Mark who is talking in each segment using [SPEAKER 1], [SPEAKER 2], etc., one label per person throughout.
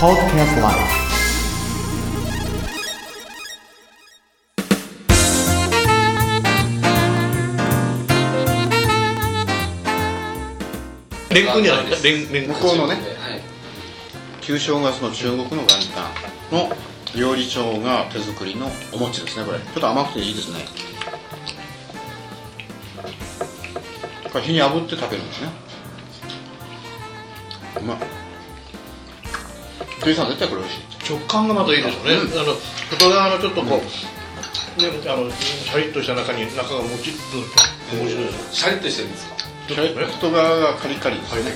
[SPEAKER 1] Podcast Life
[SPEAKER 2] レンコンじゃないレンレン
[SPEAKER 3] 向こうのね。
[SPEAKER 4] はい。
[SPEAKER 3] 旧正月の中国の元旦の料理長が手作りのお餅ですねこれ。ちょっと甘くていいですね。これ火に炙って食べるんですね。うまい鳥さん絶対これ美味しい。
[SPEAKER 2] 食感がまたいいですよね、あの外側のちょっとこう、ね、あのシャリッとした中に中がもちっと面白いです
[SPEAKER 4] シャリッとしてるんですか？
[SPEAKER 3] 外側がカリカリですね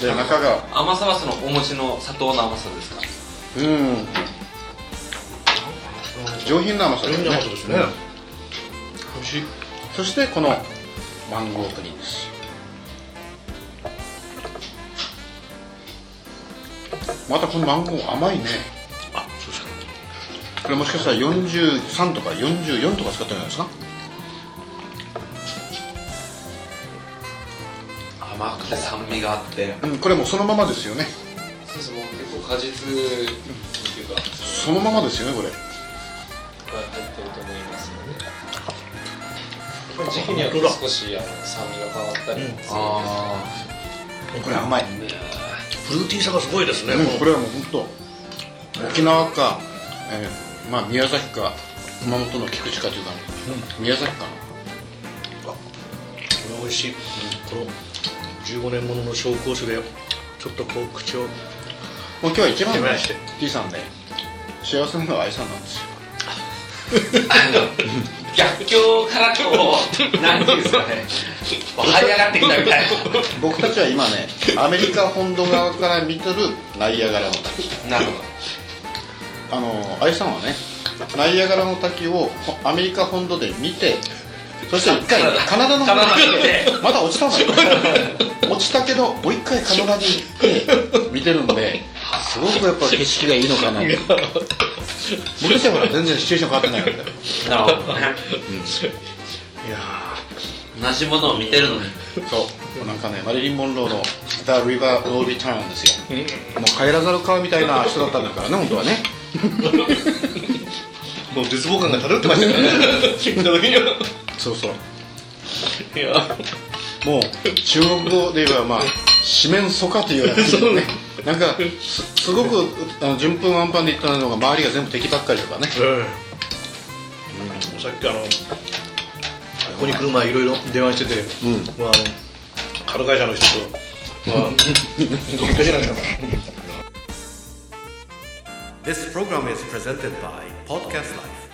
[SPEAKER 3] で中が。
[SPEAKER 4] 甘さはそのお餅の砂糖の甘さですか？
[SPEAKER 3] うん。上品な甘さ
[SPEAKER 2] 上品な甘さですね。
[SPEAKER 3] うん。
[SPEAKER 2] 美味しい。
[SPEAKER 3] そしてこのマンゴープリンですまたこのマンゴー甘いね。
[SPEAKER 2] あそうですか。
[SPEAKER 3] これもしかしたら43とか44とか使ってるんじゃないですか？
[SPEAKER 4] 甘くて酸味があって。
[SPEAKER 3] うんこれもうそのままですよね。
[SPEAKER 4] そうですもう結構果実っていうか。
[SPEAKER 3] そのままですよねこれ。
[SPEAKER 4] が入ってると思いますので時期によって少しあの酸味が変わったりもするんです
[SPEAKER 3] あこれ甘い、
[SPEAKER 2] フルーティーさがすごいですね、
[SPEAKER 3] うん、
[SPEAKER 2] もう
[SPEAKER 3] これはもう本当沖縄か、えーまあ宮崎か熊本の菊池かというか、宮崎か
[SPEAKER 2] これ美味しい、この15年ものの紹興酒でちょっとこう口を
[SPEAKER 3] もう今日は一番ね
[SPEAKER 2] 手前して。
[SPEAKER 3] T さんね幸せなのは愛さんなんですよ
[SPEAKER 4] 逆境からこう何ていうんですかね這い上がってきたみたい
[SPEAKER 3] 僕たちは今ねアメリカ本土側から見てるナイアガラの滝。
[SPEAKER 4] ななるほ
[SPEAKER 3] あの愛さんはねナイアガラの滝をほアメリカ本土で見てそして一回カナダ。の方
[SPEAKER 4] に。
[SPEAKER 3] まだ落ちたのよ。落ちたけどもう一回カナダに行って見てるんで すごくやっぱ景色がいいのかな僕たちはほら全然シチュエーション変わってないわけだよ
[SPEAKER 4] どなるほどね。
[SPEAKER 2] いや
[SPEAKER 4] 同じものを見てるのに
[SPEAKER 3] そう。なんかねマリリン・モンローの「The River Will Return」ですよ。もう帰らざる川みたいな人だったんだからね本当はね。
[SPEAKER 2] ーもう絶望感が漂ってましたからね。見た時には
[SPEAKER 3] そうそう。
[SPEAKER 2] いや。
[SPEAKER 3] もう中国語で言えばまあ四面楚歌というような感じで ね。なんかすすごくあの順風満帆で言ったのが周りが全部敵ばっかりとかね。
[SPEAKER 2] ええさっきあのここに来る前いろいろ電話してて、
[SPEAKER 3] うん。
[SPEAKER 2] まあ、あのカル会社の人と、まあ、ドキドキなんだから
[SPEAKER 1] This program is presented by Podcast Life